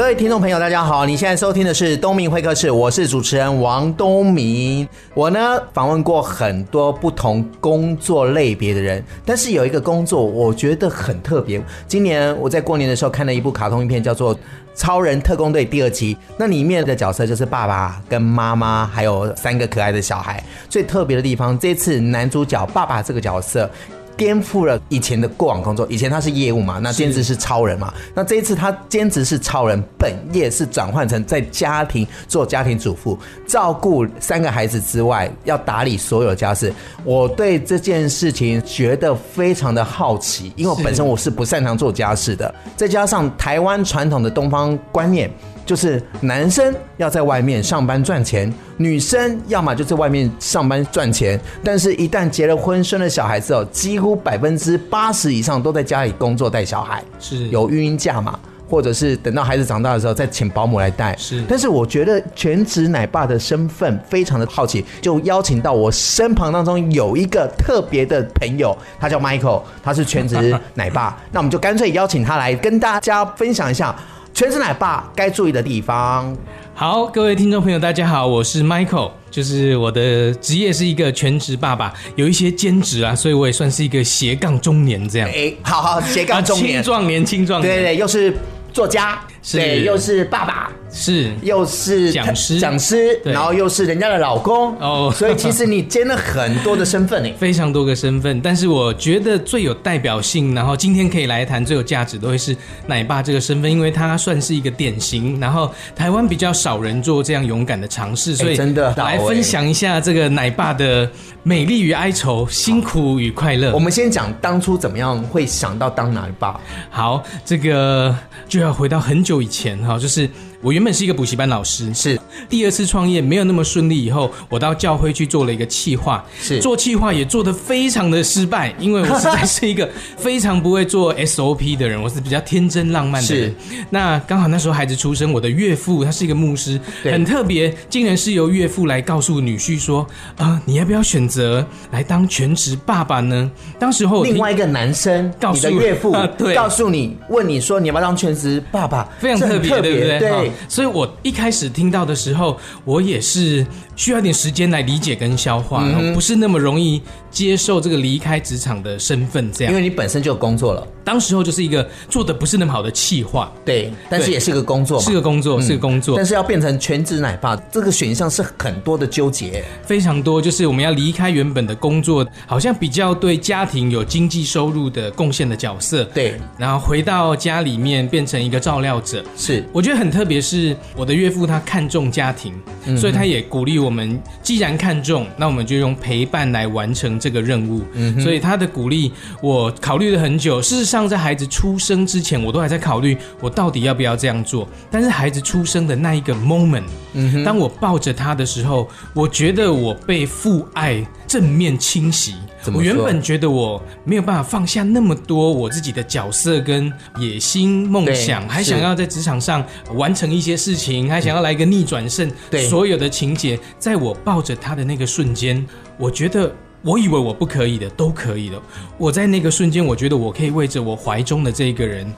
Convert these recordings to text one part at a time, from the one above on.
各位听众朋友，大家好！你现在收听的是东明会客室，我是主持人王东明。我呢访问过很多不同工作类别的人，但是有一个工作我觉得很特别。今年我在过年的时候看了一部卡通影片，叫做《超人特工队》第二集。那里面的角色就是爸爸跟妈妈，还有三个可爱的小孩。最特别的地方，这次男主角爸爸这个角色。颠覆了以前的过往工作，以前他是业务嘛，那兼职是超人嘛，那这一次他兼职是超人，本业是转换成在家庭做家庭主妇，照顾三个孩子之外，要打理所有家事。我对这件事情觉得非常的好奇，因为我本身我是不擅长做家事的，再加上台湾传统的东方观念。就是男生要在外面上班赚钱，女生要么就在外面上班赚钱。但是，一旦结了婚、生了小孩之后，几乎百分之八十以上都在家里工作带小孩，是有育婴假嘛，或者是等到孩子长大的时候再请保姆来带。是，但是我觉得全职奶爸的身份非常的好奇，就邀请到我身旁当中有一个特别的朋友，他叫 Michael，他是全职奶爸。那我们就干脆邀请他来跟大家分享一下。全职奶爸该注意的地方。好，各位听众朋友，大家好，我是 Michael，就是我的职业是一个全职爸爸，有一些兼职啊，所以我也算是一个斜杠中年这样。哎、欸，好好，斜杠中年，青壮年，青壮年，对，对对，又是作家，是对，又是爸爸。是，又是讲师，讲师，然后又是人家的老公哦，所以其实你兼了很多的身份呢，非常多个身份。但是我觉得最有代表性，然后今天可以来谈最有价值，都会是奶爸这个身份，因为他算是一个典型，然后台湾比较少人做这样勇敢的尝试，所以真的来分享一下这个奶爸的美丽与哀愁，辛苦与快乐。我们先讲当初怎么样会想到当奶爸。好，这个就要回到很久就以前哈，就是。我原本是一个补习班老师，是第二次创业没有那么顺利，以后我到教会去做了一个企划，是做企划也做得非常的失败，因为我实在是一个 非常不会做 SOP 的人，我是比较天真浪漫的人。那刚好那时候孩子出生，我的岳父他是一个牧师，很特别，竟然是由岳父来告诉女婿说，啊、呃，你要不要选择来当全职爸爸呢？当时候另外一个男生告诉你的岳父，啊、对，告诉你问你说你要不要当全职爸爸，非常特别，对不对？对。所以我一开始听到的时候，我也是需要一点时间来理解跟消化，然后不是那么容易接受这个离开职场的身份。这样，因为你本身就有工作了，当时候就是一个做的不是那么好的企划，对，但是也是个工作，是个工作，是个工作。但是要变成全职奶爸，这个选项是很多的纠结，非常多。就是我们要离开原本的工作，好像比较对家庭有经济收入的贡献的角色，对，然后回到家里面变成一个照料者。是，我觉得很特别，是我的岳父他看重家庭，所以他也鼓励我们，既然看重，那我们就用陪伴来完成这个任务。嗯，所以他的鼓励我考虑了很久。事实上，在孩子出生之前，我都还在考虑我到底要不要这样做。但是孩子出生的那一个 moment，嗯，当我抱着他的时候，我觉得我被父爱正面侵袭。我原本觉得我没有办法放下那么多我自己的角色跟野心梦想，还想要在职场上完成一些事情，还想要来一个逆转胜。对，所有的情节，在我抱着他的那个瞬间，我觉得我以为我不可以的，都可以的。我在那个瞬间，我觉得我可以为着我怀中的这个人。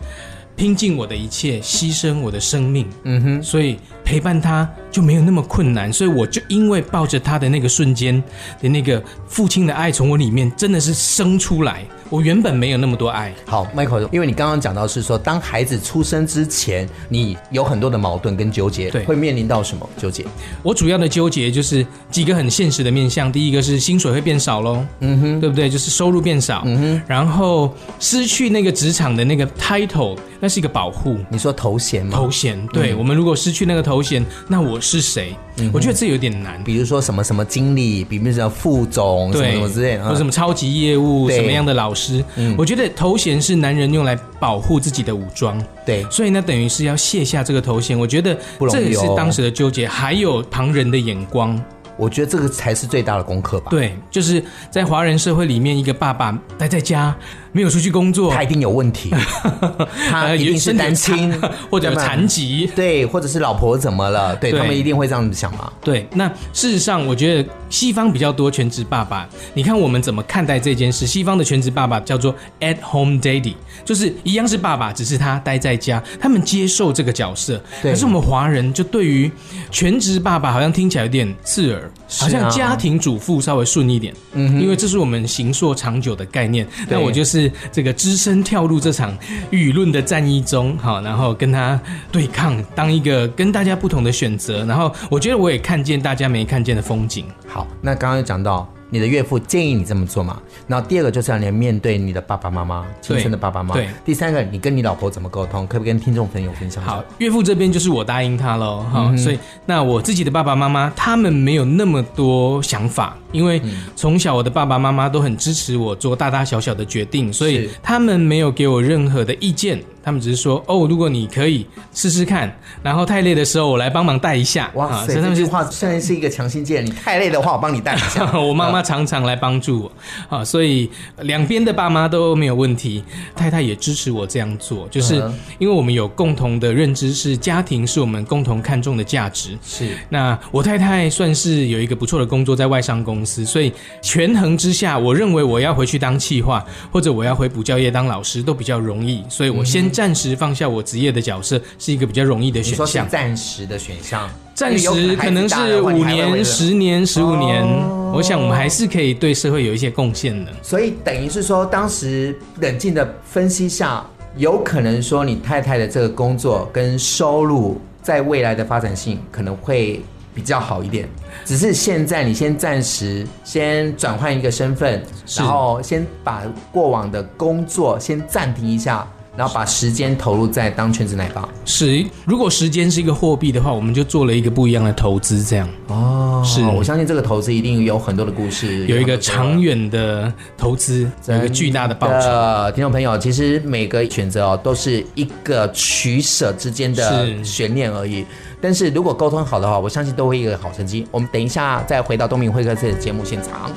拼尽我的一切，牺牲我的生命，嗯哼，所以陪伴他就没有那么困难，所以我就因为抱着他的那个瞬间的那个父亲的爱从我里面真的是生出来。我原本没有那么多爱。好，Michael，因为你刚刚讲到是说，当孩子出生之前，你有很多的矛盾跟纠结，对，会面临到什么纠结？我主要的纠结就是几个很现实的面向。第一个是薪水会变少喽，嗯哼，对不对？就是收入变少，嗯哼，然后失去那个职场的那个 title，那是一个保护。你说头衔吗？头衔，对、嗯、我们如果失去那个头衔，那我是谁？嗯、我觉得这有点难。比如说什么什么经理，比如说副总，什么什么之类，或者什么超级业务，什么样的老师。嗯，我觉得头衔是男人用来保护自己的武装，对，所以呢，等于是要卸下这个头衔。我觉得这也是当时的纠结，还有旁人的眼光。我觉得这个才是最大的功课吧。对，就是在华人社会里面，一个爸爸待在家。没有出去工作，他一定有问题，他一定是单亲 或者残疾，对，或者是老婆怎么了？对，对他们一定会这样子想嘛。对，那事实上，我觉得西方比较多全职爸爸。你看我们怎么看待这件事？西方的全职爸爸叫做 at home daddy，就是一样是爸爸，只是他待在家，他们接受这个角色。可是我们华人就对于全职爸爸好像听起来有点刺耳，好像家庭主妇稍微顺一点。嗯，因为这是我们行硕长久的概念。那我就是。这个只身跳入这场舆论的战役中，好，然后跟他对抗，当一个跟大家不同的选择，然后我觉得我也看见大家没看见的风景。好，那刚刚讲到。你的岳父建议你这么做嘛？然后第二个就是要你面对你的爸爸妈妈，亲生的爸爸妈妈。对。第三个，你跟你老婆怎么沟通？可不可以跟听众朋友分享？好，岳父这边就是我答应他喽，哈、嗯。所以那我自己的爸爸妈妈他们没有那么多想法，因为从小我的爸爸妈妈都很支持我做大大小小的决定，所以他们没有给我任何的意见。他们只是说哦，如果你可以试试看，然后太累的时候我来帮忙带一下。哇塞，这句话现在是一个强心剂。你太累的话，我帮你带一下。我妈妈常常来帮助我啊，所以两边的爸妈都没有问题。太太也支持我这样做，就是因为我们有共同的认知，是家庭是我们共同看重的价值。是。那我太太算是有一个不错的工作，在外商公司，所以权衡之下，我认为我要回去当企划，或者我要回补教业当老师都比较容易，所以我先。暂时放下我职业的角色是一个比较容易的选项。暂时的选项，暂时可能是五年、十年、十五年。哦，我想我们还是可以对社会有一些贡献的。所以等于是说，当时冷静的分析下，有可能说你太太的这个工作跟收入在未来的发展性可能会比较好一点。只是现在你先暂时先转换一个身份，然后先把过往的工作先暂停一下。然后把时间投入在当全职奶爸。是，如果时间是一个货币的话，我们就做了一个不一样的投资，这样。哦，是，我相信这个投资一定有很多的故事，有一个长远的投资，有一个巨大的报酬。听众朋友，其实每个选择哦，都是一个取舍之间的悬念而已。但是如果沟通好的话，我相信都会一个好成绩。我们等一下再回到东明会客室的节目现场。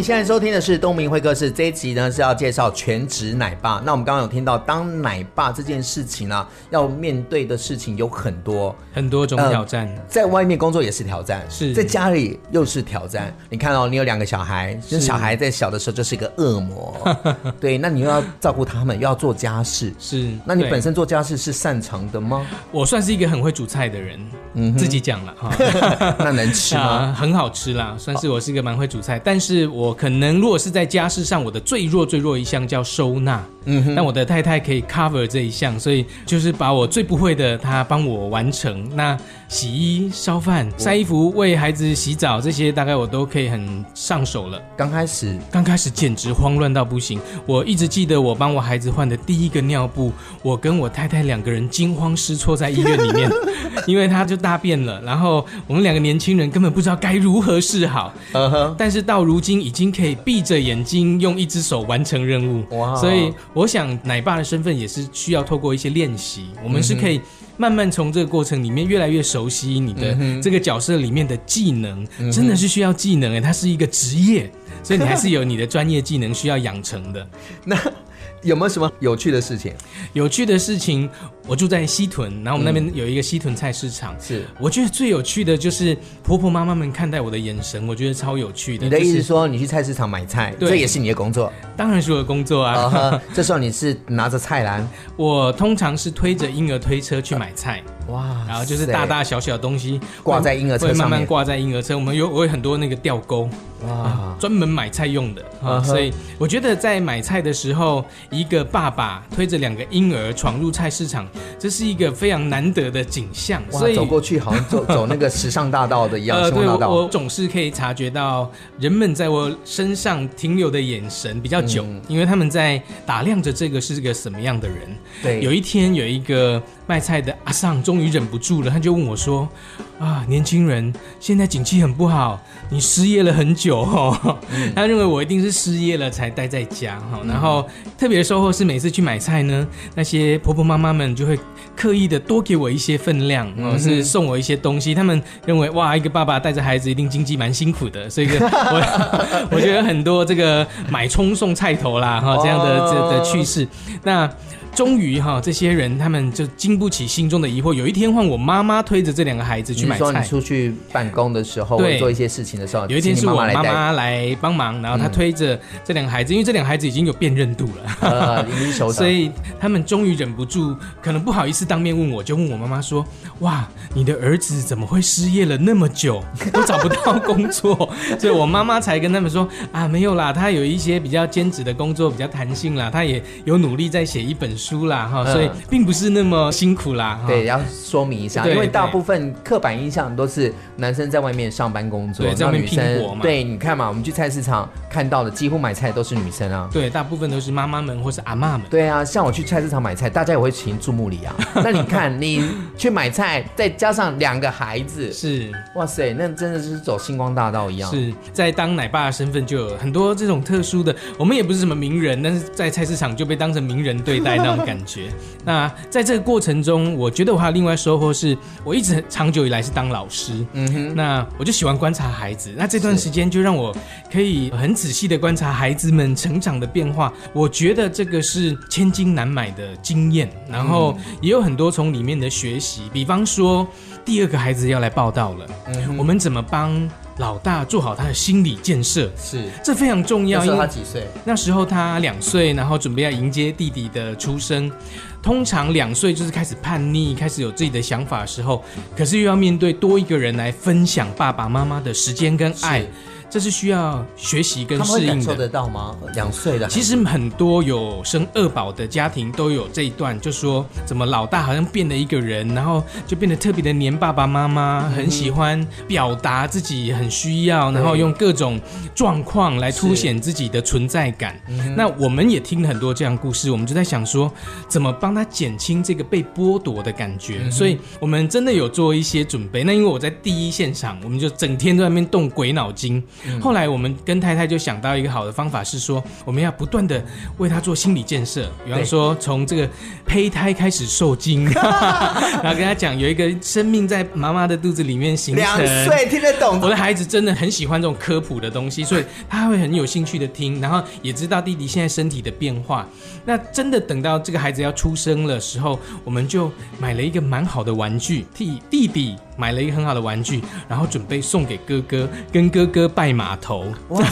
你现在收听的是东明会客室，这一集呢是要介绍全职奶爸。那我们刚刚有听到，当奶爸这件事情呢、啊，要面对的事情有很多很多种挑战、呃。在外面工作也是挑战，是在家里又是挑战。你看哦，你有两个小孩，就是小孩在小的时候就是一个恶魔，对，那你又要照顾他们，又要做家事，是。那你本身做家事是擅长的吗？我算是一个很会煮菜的人，嗯，自己讲了哈。那能吃吗、啊？很好吃啦，算是我是一个蛮会煮菜，但是我。可能如果是在家事上，我的最弱最弱一项叫收纳，嗯哼，但我的太太可以 cover 这一项，所以就是把我最不会的，她帮我完成。那洗衣、烧饭、晒衣服、为孩子洗澡这些，大概我都可以很上手了。刚开始，刚开始简直慌乱到不行。我一直记得我帮我孩子换的第一个尿布，我跟我太太两个人惊慌失措在医院里面，因为他就大便了，然后我们两个年轻人根本不知道该如何是好。嗯哼，但是到如今已经。已经可以闭着眼睛用一只手完成任务，哇！所以我想奶爸的身份也是需要透过一些练习，我们是可以慢慢从这个过程里面越来越熟悉你的这个角色里面的技能，真的是需要技能诶，它是一个职业，所以你还是有你的专业技能需要养成的。那有没有什么有趣的事情？有趣的事情。我住在西屯，然后我们那边有一个西屯菜市场。是、嗯，我觉得最有趣的就是婆婆妈妈们看待我的眼神，我觉得超有趣的。你的意思是说，你去菜市场买菜，对，这也是你的工作？当然是我的工作啊。Uh-huh, 这时候你是拿着菜篮？我通常是推着婴儿推车去买菜。哇，然后就是大大小小的东西挂在婴儿车上面，慢慢挂在婴儿车。我们有我有很多那个吊钩，哇、啊，专门买菜用的啊。Uh-huh. 所以我觉得在买菜的时候，一个爸爸推着两个婴儿闯入菜市场。这是一个非常难得的景象，所以走过去好像走 走那个时尚大道的一样。呃，对，我总是可以察觉到人们在我身上停留的眼神比较久，嗯，因为他们在打量着这个是个什么样的人。对，有一天有一个。卖菜的阿尚终于忍不住了，他就问我说：“啊，年轻人，现在景气很不好，你失业了很久 哦。嗯”他认为我一定是失业了才待在家哈。然后特别的收获是，每次去买菜呢，那些婆婆妈妈们就会刻意的多给我一些分量，哦，是送我一些东西。他们认为哇，一个爸爸带着孩子一定经济蛮辛苦的，所以 我我觉得很多这个买葱送菜头啦哈这样的这的趣事。那终于哈，这些人他们就经不起心中的疑惑。有一天换我妈妈推着这两个孩子去买菜。你说你出去办公的时候，对，做一些事情的时候，有一天是我妈妈来帮忙，然后她推着这两个孩子，因为这两个孩子已经有辨认度了，呃，已经熟，所以他们终于忍不住，可能不好意思当面问我，就问我妈妈说：“哇，你的儿子怎么会失业了那么久，都找不到工作？”所以我妈妈才跟他们说：“啊，没有啦，他有一些比较兼职的工作，比较弹性啦，他也有努力在写一本书。”啦哈，所以并不是那么辛苦啦。对，要说明一下，因为大部分刻板印象都是男生在外面上班工作，在外面拼搏嘛。对，你看嘛，我们去菜市场看到的几乎买菜都是女生啊。对，大部分都是妈妈们或是阿妈们。对啊，像我去菜市场买菜，大家也会请注目礼啊。那你看，你去买菜，再加上两个孩子，是哇塞，那真的是走星光大道一样。是在当奶爸的身份，就有很多这种特殊的。我们也不是什么名人，但是在菜市场就被当成名人对待 那种。感觉，那在这个过程中，我觉得我还有另外收获是，我一直长久以来是当老师，嗯哼，那我就喜欢观察孩子，那这段时间就让我可以很仔细的观察孩子们成长的变化，我觉得这个是千金难买的经验，然后也有很多从里面的学习，比方说第二个孩子要来报道了，嗯，我们怎么帮老大做好他的心理建设，是这非常重要。那时候他几岁？那时候他两岁，然后准备要迎接弟弟的出生。通常两岁就是开始叛逆，开始有自己的想法的时候，可是又要面对多一个人来分享爸爸妈妈的时间跟爱。这是需要学习跟适应的。得到吗？两岁的，其实很多有生二宝的家庭都有这一段，就说怎么老大好像变了一个人，然后就变得特别的黏爸爸妈妈，很喜欢表达自己很需要，然后用各种状况来凸显自己的存在感。那我们也听了很多这样故事，我们就在想说，怎么帮他减轻这个被剥夺的感觉。所以我们真的有做一些准备。那因为我在第一现场，我们就整天都在那边动鬼脑筋。后来我们跟太太就想到一个好的方法，是说我们要不断的为他做心理建设，比方说从这个胚胎开始受精，然后跟他讲有一个生命在妈妈的肚子里面形成。两岁听得懂？我的孩子真的很喜欢这种科普的东西，所以他会很有兴趣的听，然后也知道弟弟现在身体的变化。那真的等到这个孩子要出生的时候，我们就买了一个蛮好的玩具，替弟弟买了一个很好的玩具，然后准备送给哥哥，跟哥哥拜码头。哇！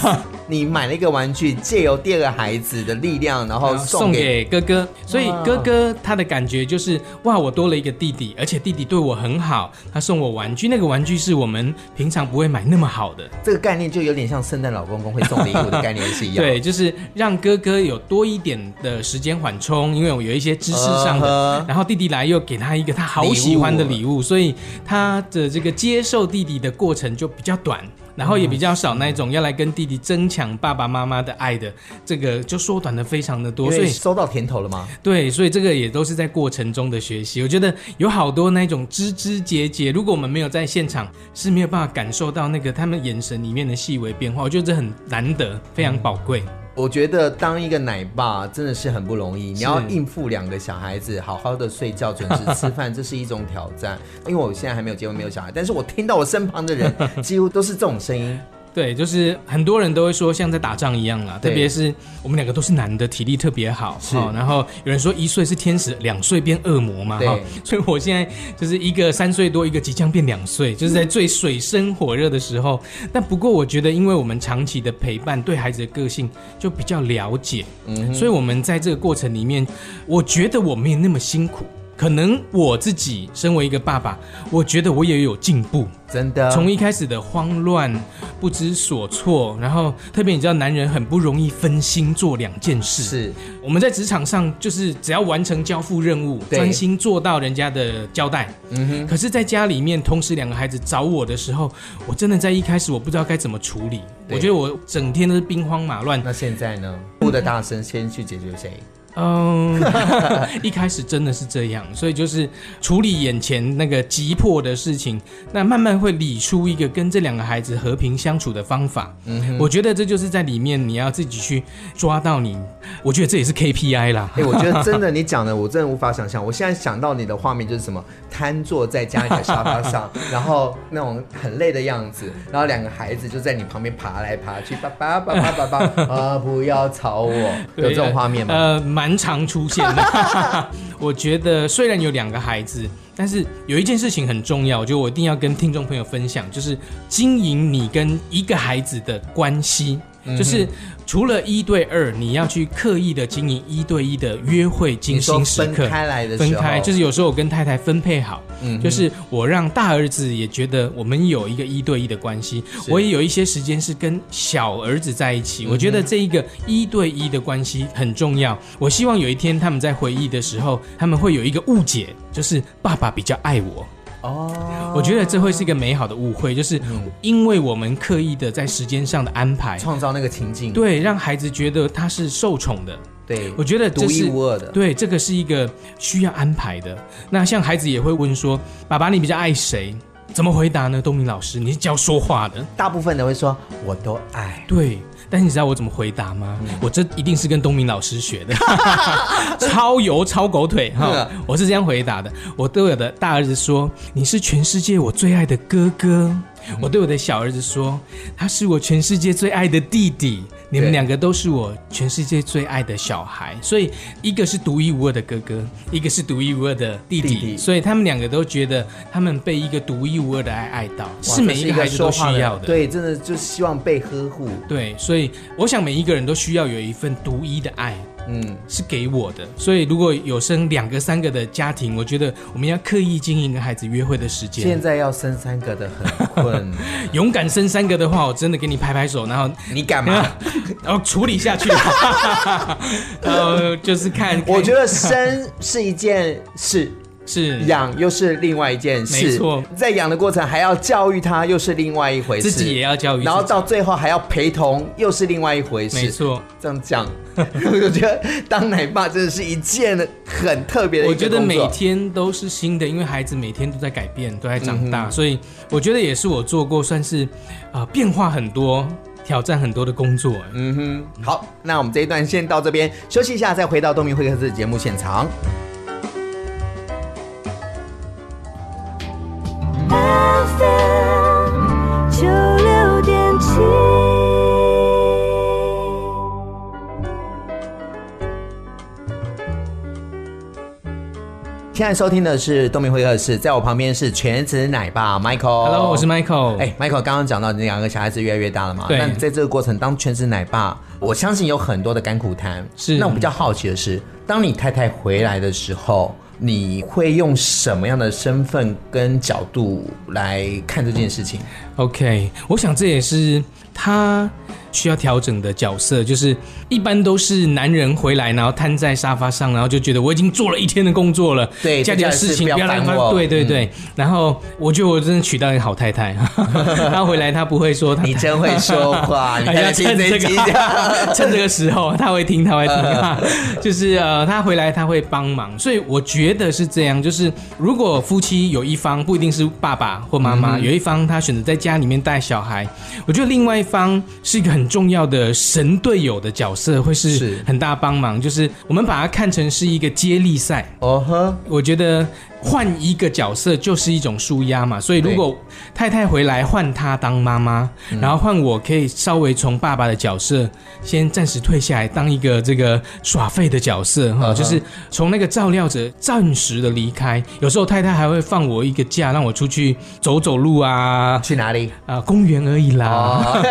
你买了一个玩具，借由第二个孩子的力量，然后送给 哥哥。所以哥哥他的感觉就是哇，我多了一个弟弟，而且弟弟对我很好，他送我玩具。那个玩具是我们平常不会买那么好的。这个概念就有点像圣诞老公公会送礼物的概念是一样。对，就是让哥哥有多一点的时间缓冲，因为我有一些知识上的。然后弟弟来又给他一个他好喜欢的礼物，所以他的这个接受弟弟的过程就比较短。然后也比较少那种要来跟弟弟争抢爸爸妈妈的爱的，这个就缩短的非常的多，所以收到甜头了吗？对，所以这个也都是在过程中的学习。我觉得有好多那种枝枝节节，如果我们没有在现场，是没有办法感受到那个他们眼神里面的细微变化。我觉得这很难得，非常宝贵。嗯我觉得当一个奶爸真的是很不容易，你要应付两个小孩子，好好的睡觉，准时吃饭，这是一种挑战。因为我现在还没有结婚，没有小孩，但是我听到我身旁的人 几乎都是这种声音。对，就是很多人都会说像在打仗一样啦，特别是我们两个都是男的，体力特别好。是，然后有人说一岁是天使，两岁变恶魔嘛。哈，所以我现在就是一个三岁多，一个即将变两岁，就是在最水深火热的时候。但不过我觉得，因为我们长期的陪伴，对孩子的个性就比较了解，嗯，所以我们在这个过程里面，我觉得我没有那么辛苦。可能我自己身为一个爸爸，我觉得我也有进步，真的。从一开始的慌乱、不知所措，然后特别你知道，男人很不容易分心做两件事。是我们在职场上，就是只要完成交付任务，专心做到人家的交代。嗯哼。可是在家里面，同时两个孩子找我的时候，我真的在一开始我不知道该怎么处理。我觉得我整天都是兵荒马乱。那现在呢？哭的大声，先去解决谁？嗯，一开始真的是这样，所以就是处理眼前那个急迫的事情，那慢慢会理出一个跟这两个孩子和平相处的方法。嗯哼，我觉得这就是在里面你要自己去抓到你，我觉得这也是 KPI 啦。哎、欸，我觉得真的 你讲的我真的无法想象。我现在想到你的画面就是什么，瘫坐在家里的沙发上，然后那种很累的样子，然后两个孩子就在你旁边爬来爬去，爸爸爸爸爸爸啊，不要吵我，有这种画面吗？呃，蛮常出现的。我觉得虽然有两个孩子，但是有一件事情很重要，我觉得我一定要跟听众朋友分享，就是经营你跟一个孩子的关系，就是。除了一对二，你要去刻意的经营一对一的约会精心时刻。分开来的，分开就是有时候我跟太太分配好，嗯，就是我让大儿子也觉得我们有一个一对一的关系，我也有一些时间是跟小儿子在一起。我觉得这一个一对一的关系很重要。我希望有一天他们在回忆的时候，他们会有一个误解，就是爸爸比较爱我。哦，oh, 我觉得这会是一个美好的误会，就是因为我们刻意的在时间上的安排，创造那个情境，对，让孩子觉得他是受宠的，对，我觉得独一无二的，对，这个是一个需要安排的。那像孩子也会问说：“爸爸，你比较爱谁？”怎么回答呢？东明老师，你是教说话的，大部分的会说：“我都爱。”对。但是你知道我怎么回答吗？嗯、我这一定是跟东明老师学的，超油超狗腿哈！我是这样回答的。我对我的大儿子说：“你是全世界我最爱的哥哥。”我对我的小儿子说：“他是我全世界最爱的弟弟。”你们两个都是我全世界最爱的小孩，所以一个是独一无二的哥哥，一个是独一无二的弟弟，弟弟，所以他们两个都觉得他们被一个独一无二的爱爱到，是每一个孩子都需要的。对，真的就希望被呵护。对，所以我想每一个人都需要有一份独一的爱。嗯，是给我的，所以如果有生两个、三个的家庭，我觉得我们要刻意经营跟孩子约会的时间。现在要生三个的很困，勇敢生三个的话，我真的给你拍拍手，然后你敢吗？然后处理下去，然后就是看，看。我觉得生是一件事。是养又是另外一件事，没错，在养的过程还要教育他，又是另外一回事。自己也要教育，然后到最后还要陪同，又是另外一回事。没错，这样讲，我觉得当奶爸真的是一件很特别的。我觉得每天都是新的，因为孩子每天都在改变，都在长大，嗯、所以我觉得也是我做过算是啊、呃、变化很多、挑战很多的工作。嗯哼，好，那我们这一段先到这边休息一下，再回到东明会客室节目现场。现在收听的是东明会客室，在我旁边是全职奶爸 Michael。Hello，我是 Michael。哎，Michael，刚刚讲到你两个小孩子越来越大了嘛？对。那在这个过程当全职奶爸，我相信有很多的甘苦谈。是。那我比较好奇的是，当你太太回来的时候，你会用什么样的身份跟角度来看这件事情？？OK，我想这也是他。需要调整的角色，就是一般都是男人回来，然后瘫在沙发上，然后就觉得我已经做了一天的工作了，对，家里的事情不要来烦我。对对对，嗯、然后我觉得我真的娶到一个好太太，他回来他不会说他，你真会说话，你要趁这个趁这个 时候他会听，他会听，就是呃，他回来他会帮忙，所以我觉得是这样，就是如果夫妻有一方不一定是爸爸或妈妈，嗯、有一方他选择在家里面带小孩，我觉得另外一方是一个很。重要的神队友的角色会是很大帮忙，就是我们把它看成是一个接力赛。哦呵，我觉得。换一个角色就是一种舒压嘛，所以如果太太回来换她当妈妈，然后换我可以稍微从爸爸的角色先暂时退下来，当一个这个耍废的角色哈，uh. 就是从那个照料者暂时的离开。有时候太太还会放我一个假，让我出去走走路啊。去哪里？啊，公园而已啦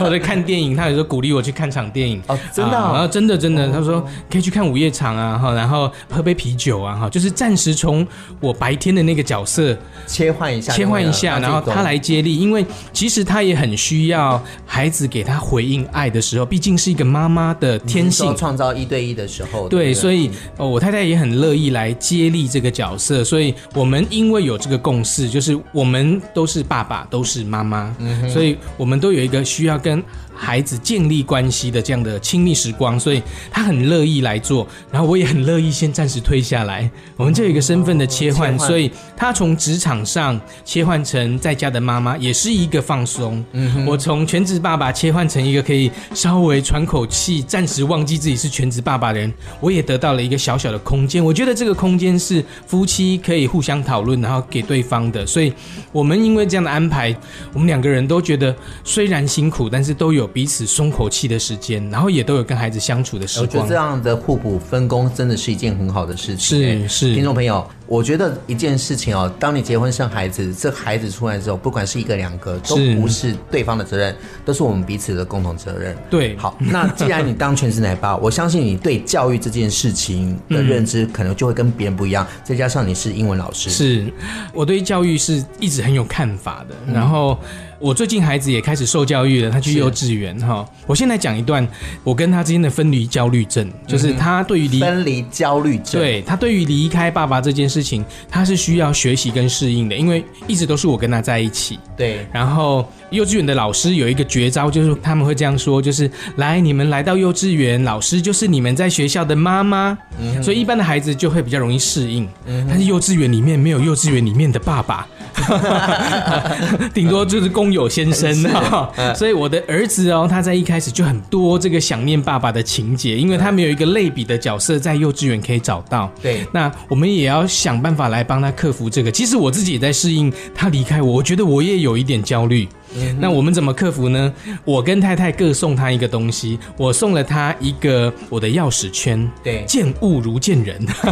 ，oh. 或者看电影。他有时候鼓励我去看场电影哦，真的，然后真的真的，他说可以去看午夜场啊，哈，然后喝杯啤酒啊，哈，就是暂时从。我白天的那个角色切换一下，切换一下，然后他来接力，因为其实他也很需要孩子给他回应爱的时候，毕竟是一个妈妈的天性。创造一对一的时候，对，所以我太太也很乐意来接力这个角色，所以我们因为有这个共识，就是我们都是爸爸，都是妈妈，所以我们都有一个需要跟孩子建立关系的这样的亲密时光，所以他很乐意来做，然后我也很乐意先暂时推下来。我们这有一个身份的切换，所以他从职场上切换成在家的妈妈，也是一个放松。嗯，我从全职爸爸切换成一个可以稍微喘口气、暂时忘记自己是全职爸爸的人，我也得到了一个小小的空间。我觉得这个空间是夫妻可以互相讨论，然后给对方的。所以，我们因为这样的安排，我们两个人都觉得虽然辛苦，但是都有。彼此松口气的时间，然后也都有跟孩子相处的时光。我觉得这样的互补分工真的是一件很好的事情。是是，听众朋友，我觉得一件事情哦，当你结婚生孩子，这孩子出来之后，不管是一个两个，都不是对方的责任，都是我们彼此的共同责任。对，好，那既然你当全职奶爸，我相信你对教育这件事情的认知可能就会跟别人不一样。再加上你是英文老师，是我对教育是一直很有看法的。然后。我最近孩子也开始受教育了，他去幼稚园哈。我先来讲一段我跟他之间的分离焦虑症，就是他对于离分离焦虑症，对他对于离开爸爸这件事情，他是需要学习跟适应的，因为一直都是我跟他在一起。对，然后幼稚园的老师有一个绝招，就是他们会这样说，就是来你们来到幼稚园，老师就是你们在学校的妈妈，所以一般的孩子就会比较容易适应。但是幼稚园里面没有幼稚园里面的爸爸。顶多就是工友先生啊，所以我的儿子哦，他在一开始就很多这个想念爸爸的情节，因为他没有一个类比的角色在幼稚园可以找到。对，那我们也要想办法来帮他克服这个。其实我自己也在适应他离开我，我觉得我也有一点焦虑。那我们怎么克服呢？我跟太太各送她一个东西，我送了她一个我的钥匙圈，对，见物如见人。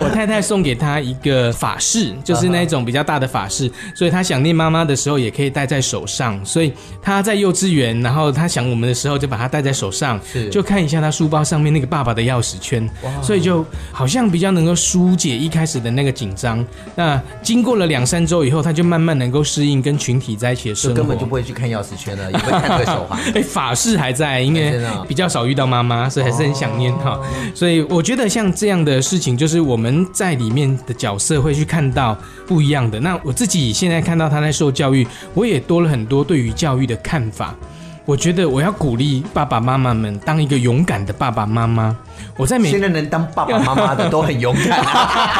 我太太送给她一个法式，就是那种比较大的法式，所以她想念妈妈的时候也可以戴在手上。所以她在幼稚园，然后她想我们的时候就把它戴在手上，是就看一下她书包上面那个爸爸的钥匙圈，所以就好像比较能够疏解一开始的那个紧张。那经过了两三周以后，她就慢慢能够适应跟群体在一起。就根本就不会去看钥匙圈了，也不会看这个手环。哎，法式还在，因为比较少遇到妈妈，所以还是很想念哈。所以我觉得像这样的事情，就是我们在里面的角色会去看到不一样的。那我自己现在看到他在受教育，我也多了很多对于教育的看法。我觉得我要鼓励爸爸妈妈们当一个勇敢的爸爸妈妈。我在美现在能当爸爸妈妈的都很勇敢，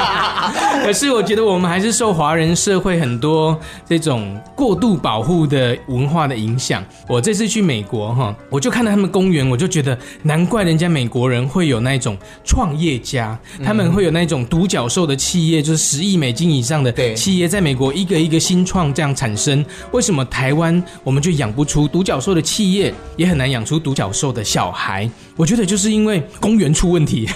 可是我觉得我们还是受华人社会很多这种过度保护的文化的影响。我这次去美国哈，我就看到他们公园，我就觉得难怪人家美国人会有那种创业家，他们会有那种独角兽的企业，就是十亿美金以上的企业，在美国一个一个新创这样产生。为什么台湾我们就养不出独角兽的企业，也很难养出独角兽的小孩？我觉得就是因为公园出问题，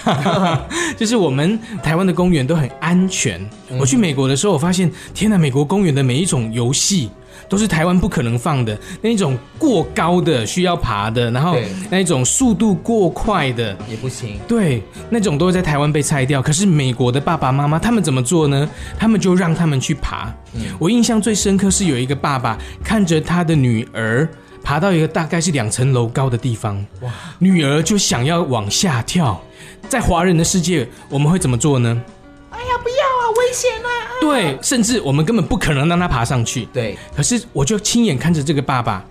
就是我们台湾的公园都很安全。我去美国的时候，我发现，天哪，美国公园的每一种游戏都是台湾不可能放的，那一种过高的需要爬的，然后那一种速度过快的也不行。对，那种都会在台湾被拆掉。可是美国的爸爸妈妈他们怎么做呢？他们就让他们去爬。我印象最深刻是有一个爸爸看着他的女儿。爬到一个大概是两层楼高的地方，哇！女儿就想要往下跳。在华人的世界，我们会怎么做呢？哎呀，不要啊，危险啊！对，甚至我们根本不可能让她爬上去。对，可是我就亲眼看着这个爸爸，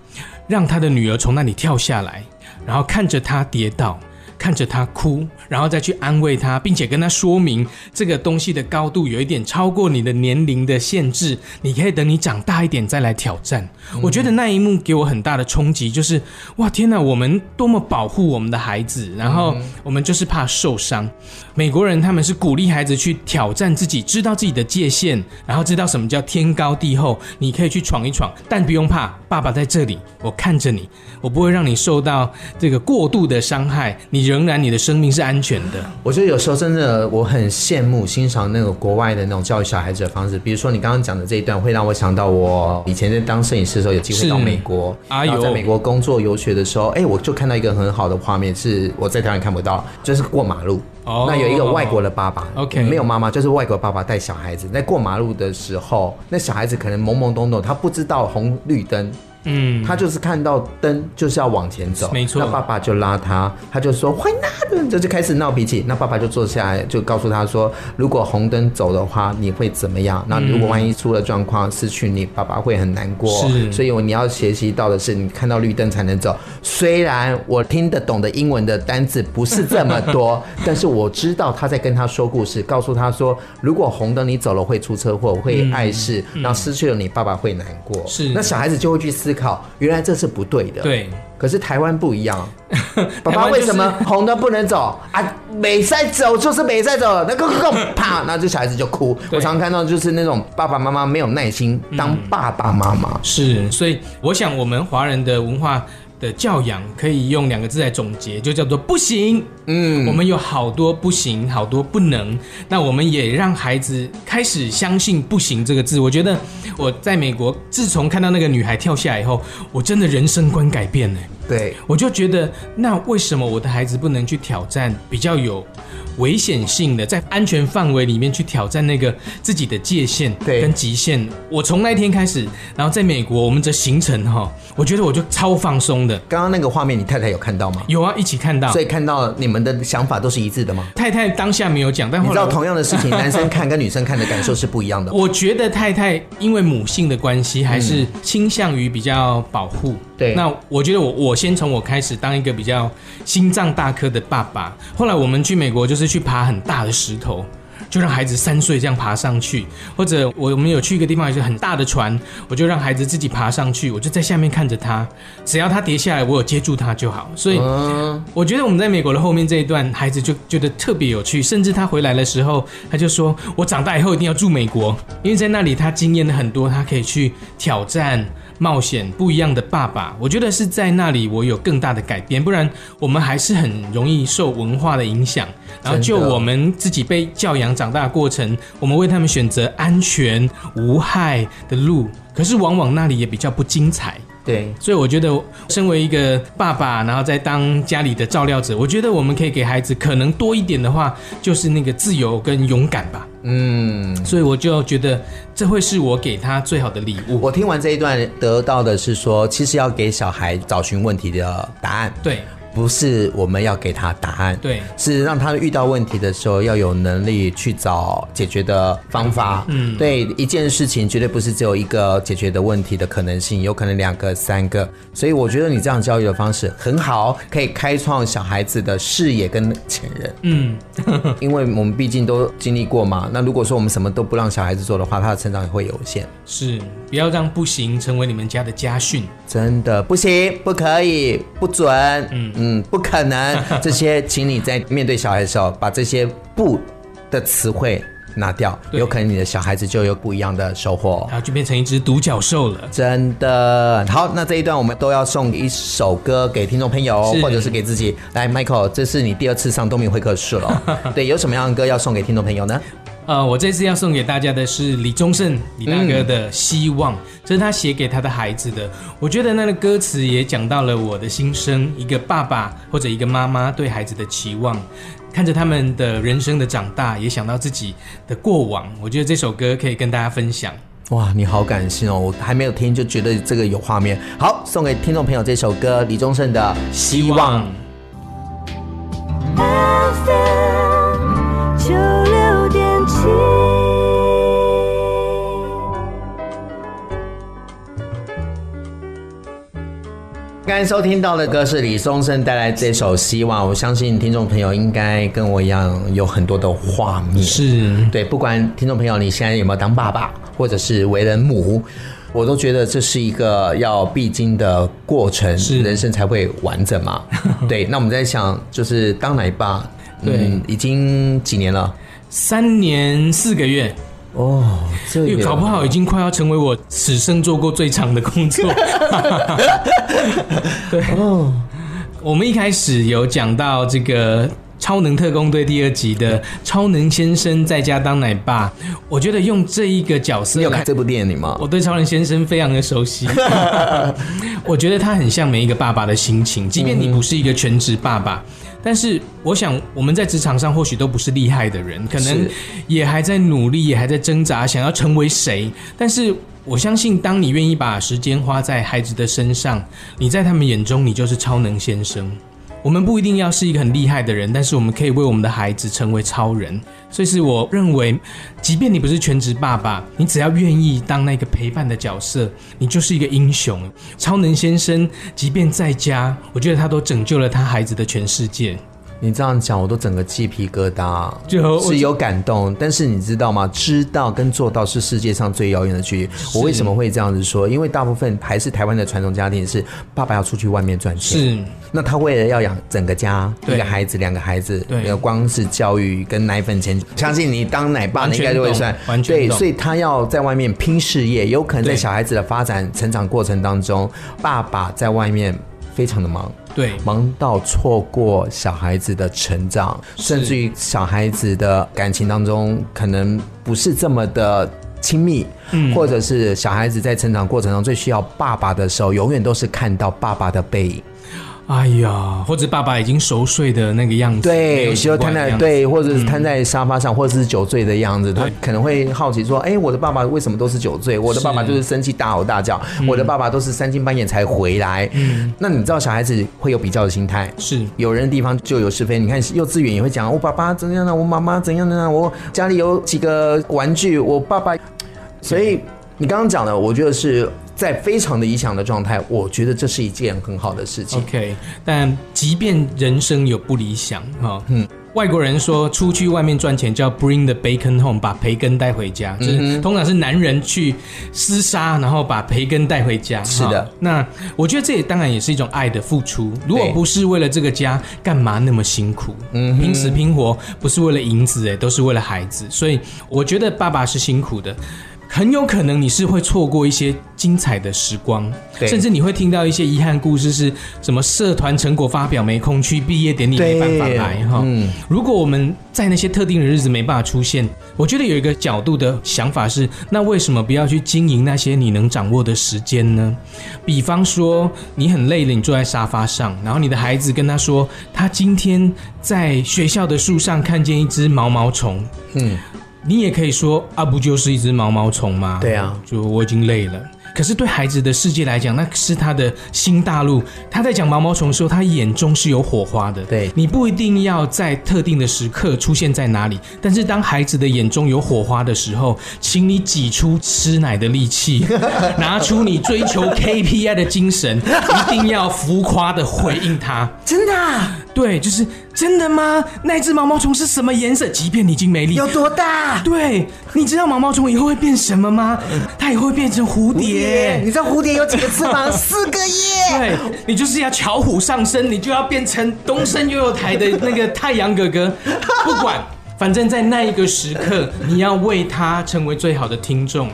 让他的女儿从那里跳下来，然后看着她跌倒。看着他哭，然后再去安慰他，并且跟他说明这个东西的高度有一点超过你的年龄的限制，你可以等你长大一点再来挑战。嗯。我觉得那一幕给我很大的冲击，就是哇天哪，我们多么保护我们的孩子，然后我们就是怕受伤。美国人他们是鼓励孩子去挑战自己，知道自己的界限，然后知道什么叫天高地厚，你可以去闯一闯，但不用怕，爸爸在这里，我看着你，我不会让你受到这个过度的伤害，你。仍然，你的生命是安全的。我觉得有时候真的，我很羡慕、欣赏那个国外的那种教育小孩子的方式。比如说，你刚刚讲的这一段，会让我想到我以前在当摄影师的时候，有机会到美国，然后在美国工作游学的时候，哎，我就看到一个很好的画面，是我在台湾看不到，就是过马路。哦，那有一个外国的爸爸，OK，没有妈妈，就是外国爸爸带小孩子在过马路的时候，那小孩子可能懵懵懂懂，他不知道红绿灯。嗯，他就是看到灯就是要往前走，没错。那爸爸就拉他，他就说坏那的，这就开始闹脾气。那爸爸就坐下来，就告诉他说，如果红灯走的话，你会怎么样？那如果万一出了状况，失去你，爸爸会很难过。是，所以你要学习到的是，你看到绿灯才能走。虽然我听得懂的英文的单字不是这么多，但是我知道他在跟他说故事，告诉他说，如果红灯你走了会出车祸，会碍事，然后失去了你，爸爸会难过。是，那小孩子就会去思考，原来这是不对的。对，可是台湾不一样，爸爸为什么红灯不能走啊？没在走就是没在走，那个啪，那这小孩子就哭。我常看到就是那种爸爸妈妈没有耐心当爸爸妈妈。是，所以我想我们华人的文化。的教养可以用两个字来总结，就叫做不行。嗯，我们有好多不行，好多不能。那我们也让孩子开始相信“不行”这个字。我觉得我在美国，自从看到那个女孩跳下来以后，我真的人生观改变了。对，我就觉得，那为什么我的孩子不能去挑战比较有危险性的，在安全范围里面去挑战那个自己的界限跟极限？我从那天开始，然后在美国，我们这行程哈，我觉得我就超放松的。刚刚那个画面，你太太有看到吗？有啊，一起看到。所以看到你们的想法都是一致的吗？太太当下没有讲，但你知道同样的事情，男生看跟女生看的感受是不一样的。我觉得太太因为母性的关系，还是倾向于比较保护。对，那我觉得我我先从我开始当一个比较心脏大颗的爸爸。后来我们去美国就是去爬很大的石头，就让孩子三岁这样爬上去，或者我们有去一个地方，有一个很大的船，我就让孩子自己爬上去，我就在下面看着他，只要他跌下来，我有接住他就好。所以我觉得我们在美国的后面这一段，孩子就觉得特别有趣，甚至他回来的时候，他就说：“我长大以后一定要住美国，因为在那里他经验了很多，他可以去挑战。”冒险不一样的爸爸，我觉得是在那里我有更大的改变，不然我们还是很容易受文化的影响。然后就我们自己被教养长大的过程，我们为他们选择安全无害的路，可是往往那里也比较不精彩。对，所以我觉得，身为一个爸爸，然后再当家里的照料者，我觉得我们可以给孩子可能多一点的话，就是那个自由跟勇敢吧。嗯，所以我就觉得这会是我给他最好的礼物。我听完这一段得到的是说，其实要给小孩找寻问题的答案。对。不是我们要给他答案，对，是让他遇到问题的时候要有能力去找解决的方法。嗯，对，一件事情绝对不是只有一个解决的问题的可能性，有可能两个、三个。所以我觉得你这样教育的方式很好，可以开创小孩子的视野跟潜能。嗯，因为我们毕竟都经历过嘛。那如果说我们什么都不让小孩子做的话，他的成长也会有限。是，不要让不行成为你们家的家训。真的不行，不可以，不准。嗯嗯。嗯，不可能。这些，请你在面对小孩的时候，把这些“不”的词汇拿掉，有可能你的小孩子就有不一样的收获，然后就变成一只独角兽了。真的好，那这一段我们都要送一首歌给听众朋友，或者是给自己。来，Michael，这是你第二次上东明会客室了。对，有什么样的歌要送给听众朋友呢？呃，我这次要送给大家的是李宗盛李大哥的《希望》，嗯，这是他写给他的孩子的。我觉得那个歌词也讲到了我的心声，一个爸爸或者一个妈妈对孩子的期望，看着他们的人生的长大，也想到自己的过往。我觉得这首歌可以跟大家分享。哇，你好感性哦！我还没有听就觉得这个有画面。好，送给听众朋友这首歌，李宗盛的《希望》。刚才收听到的歌是李宗盛带来这首《希望》，我相信听众朋友应该跟我一样有很多的画面。是对，不管听众朋友你现在有没有当爸爸，或者是为人母，我都觉得这是一个要必经的过程，是人生才会完整嘛。对，那我们在想，就是当奶爸，对，嗯，已经几年了？三年四个月。哦，这个搞不好已经快要成为我此生做过最长的工作。对哦，我们一开始有讲到这个《超能特工队》第二集的超能先生在家当奶爸，我觉得用这一个角色，你有看这部电影吗？我对超能先生非常的熟悉，我觉得他很像每一个爸爸的心情，即便你不是一个全职爸爸。但是我想我们在职场上或许都不是厉害的人，可能也还在努力，也还在挣扎，想要成为谁。但是我相信，当你愿意把时间花在孩子的身上，你在他们眼中，你就是超能先生。我们不一定要是一个很厉害的人，但是我们可以为我们的孩子成为超人。所以是我认为，即便你不是全职爸爸，你只要愿意当那个陪伴的角色，你就是一个英雄。超能先生，即便在家，我觉得他都拯救了他孩子的全世界。你这样讲，我都整个鸡皮疙瘩，就是有感动。但是你知道吗？知道跟做到是世界上最遥远的距离。我为什么会这样子说？因为大部分还是台湾的传统家庭是爸爸要出去外面赚钱，是。那他为了要养整个家，一个孩子、两个孩子，对，光是教育跟奶粉钱，相信你当奶爸，你应该就会算，完全对。所以他要在外面拼事业，有可能在小孩子的发展成长过程当中，爸爸在外面非常的忙。对，忙到错过小孩子的成长，甚至于小孩子的感情当中可能不是这么的亲密，嗯，或者是小孩子在成长过程中最需要爸爸的时候，永远都是看到爸爸的背影。哎呀，或者爸爸已经熟睡的那个样子，对，有时候瘫在对，或者是瘫在沙发上，嗯、或者是酒醉的样子，他可能会好奇说：“哎、欸，我的爸爸为什么都是酒醉？我的爸爸就是生气大吼大叫，我的爸爸都是三更半夜才回来。嗯”那你知道小孩子会有比较的心态，是有人的地方就有是非。你看幼稚园也会讲：“我爸爸怎样呢？我妈妈怎样呢？我家里有几个玩具，我爸爸。”所以你刚刚讲的，我觉得是。在非常的理想的状态，我觉得这是一件很好的事情。OK，但即便人生有不理想，哈，嗯，外国人说出去外面赚钱叫 bring the bacon home，把培根带回家，就是通常是男人去厮杀，然后把培根带回家。是的，那我觉得这也当然也是一种爱的付出。如果不是为了这个家，干嘛那么辛苦？嗯，拼死拼活不是为了银子，哎，都是为了孩子。所以我觉得爸爸是辛苦的。很有可能你是会错过一些精彩的时光，甚至你会听到一些遗憾故事，是什么社团成果发表没空去，毕业典礼没办法来哈。嗯，如果我们在那些特定的日子没办法出现，我觉得有一个角度的想法是，那为什么不要去经营那些你能掌握的时间呢？比方说，你很累了，你坐在沙发上，然后你的孩子跟他说，他今天在学校的树上看见一只毛毛虫。嗯。你也可以说啊，不就是一只毛毛虫吗？对啊，就我已经累了。可是对孩子的世界来讲，那是他的新大陆。他在讲毛毛虫的时候，他眼中是有火花的。对，你不一定要在特定的时刻出现在哪里，但是当孩子的眼中有火花的时候，请你挤出吃奶的力气，拿出你追求 KPI 的精神，一定要浮夸的回应他。真的啊？对，就是。真的吗？那只毛毛虫是什么颜色？即便你已经没力，有多大？对，你知道毛毛虫以后会变什么吗？它也会变成蝴蝶。蝴蝶，你知道蝴蝶有几个翅膀？四个耶。对，你就是要巧虎上身，你就要变成东升悠悠台的那个太阳哥哥。不管，反正在那一个时刻，你要为他成为最好的听众。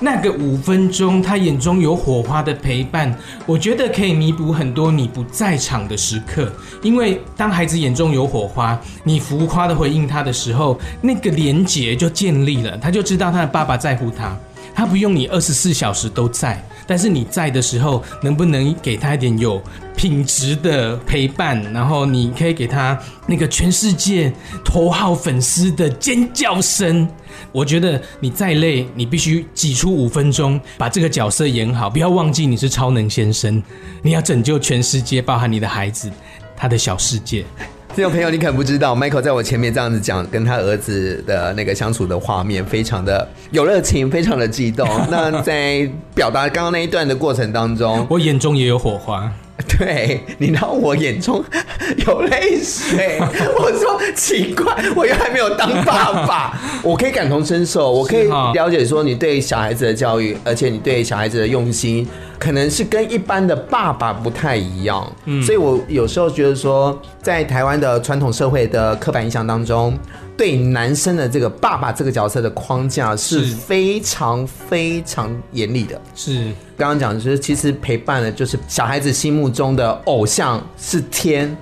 那个五分钟，他眼中有火花的陪伴，我觉得可以弥补很多你不在场的时刻。因为当孩子眼中有火花，你浮夸的回应他的时候，那个连结就建立了，他就知道他的爸爸在乎他，他不用你二十四小时都在，但是你在的时候，能不能给他一点有品质的陪伴？然后你可以给他那个全世界头号粉丝的尖叫声。我觉得你再累，你必须挤出五分钟把这个角色演好，不要忘记你是超能先生，你要拯救全世界，包含你的孩子，他的小世界。听众朋友，你可能不知道，Michael 在我前面这样子讲跟他儿子的那个相处的画面，非常的有热情，非常的激动。那在表达刚刚那一段的过程当中，我眼中也有火花。对，你让我眼中有泪水。我说奇怪，我又还没有当爸爸，我可以感同身受，我可以了解说你对小孩子的教育，而且你对小孩子的用心，可能是跟一般的爸爸不太一样。嗯，所以我有时候觉得说，在台湾的传统社会的刻板印象当中。对男生的这个爸爸这个角色的框架是非常非常严厉的。是刚刚讲的就是，其实陪伴的就是小孩子心目中的偶像是天。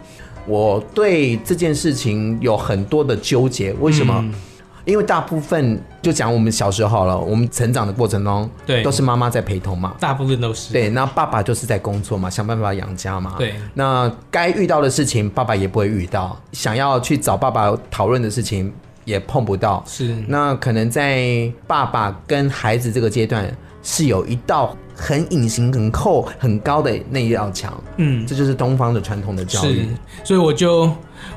我对这件事情有很多的纠结，为什么？因为大部分就讲我们小时候了，我们成长的过程中，对，都是妈妈在陪同嘛，大部分都是。对，那爸爸就是在工作嘛，想办法养家嘛。对，那该遇到的事情，爸爸也不会遇到，想要去找爸爸讨论的事情也碰不到。是，那可能在爸爸跟孩子这个阶段，是有一道很隐形、很厚、很高的那一道墙。嗯，这就是东方的传统的教育。所以我就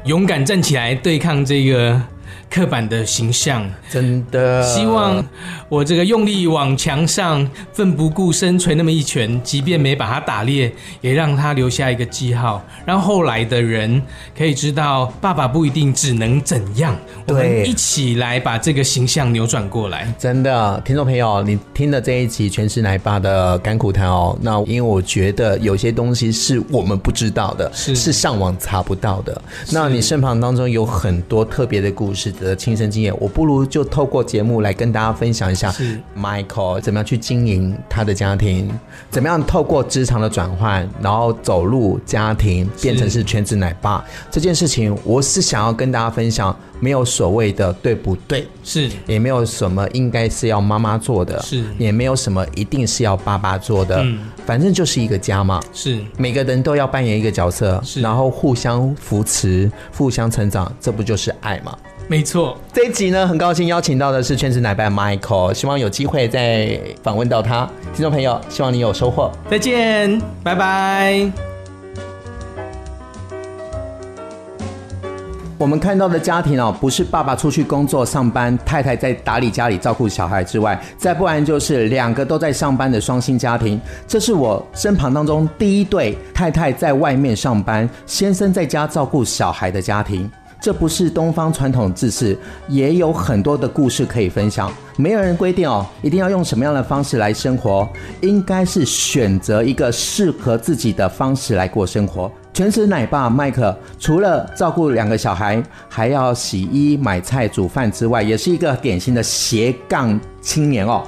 勇敢站起来对抗这个。刻板的形象，真的希望我这个用力往墙上奋不顾身捶那么一拳，即便没把它打裂，也让他留下一个记号，让后来的人可以知道，爸爸不一定只能怎样。我们一起来把这个形象扭转过来。真的，听众朋友，你听了这一集全是奶爸的甘苦谈哦，那因为我觉得有些东西是我们不知道的，是是上网查不到的。那你身旁当中有很多特别的故事。的亲身经验，我不如就透过节目来跟大家分享一下，Michael 怎么样去经营他的家庭，怎么样透过职场的转换，然后走入家庭，变成是全职奶爸这件事情，我是想要跟大家分享，没有所谓的对不对，是。也没有什么应该是要妈妈做的，是。也没有什么一定是要爸爸做的，嗯，反正就是一个家嘛，是。每个人都要扮演一个角色，是。然后互相扶持，互相成长，这不就是爱吗？没错，这一集呢，很高兴邀请到的是全职奶爸 Michael，希望有机会再访问到他。听众朋友，希望你有收获。再见，拜拜。我们看到的家庭哦，不是爸爸出去工作上班，太太在打理家里照顾小孩之外，再不然就是两个都在上班的双薪家庭。这是我身旁当中第一对太太在外面上班，先生在家照顾小孩的家庭。这不是东方传统制式，也有很多的故事可以分享。没有人规定哦，一定要用什么样的方式来生活，应该是选择一个适合自己的方式来过生活。全职奶爸麦克除了照顾两个小孩，还要洗衣、买菜、煮饭之外，也是一个典型的斜杠青年哦，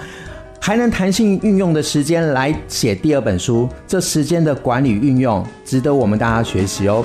还能弹性运用的时间来写第二本书。这时间的管理运用，值得我们大家学习哦。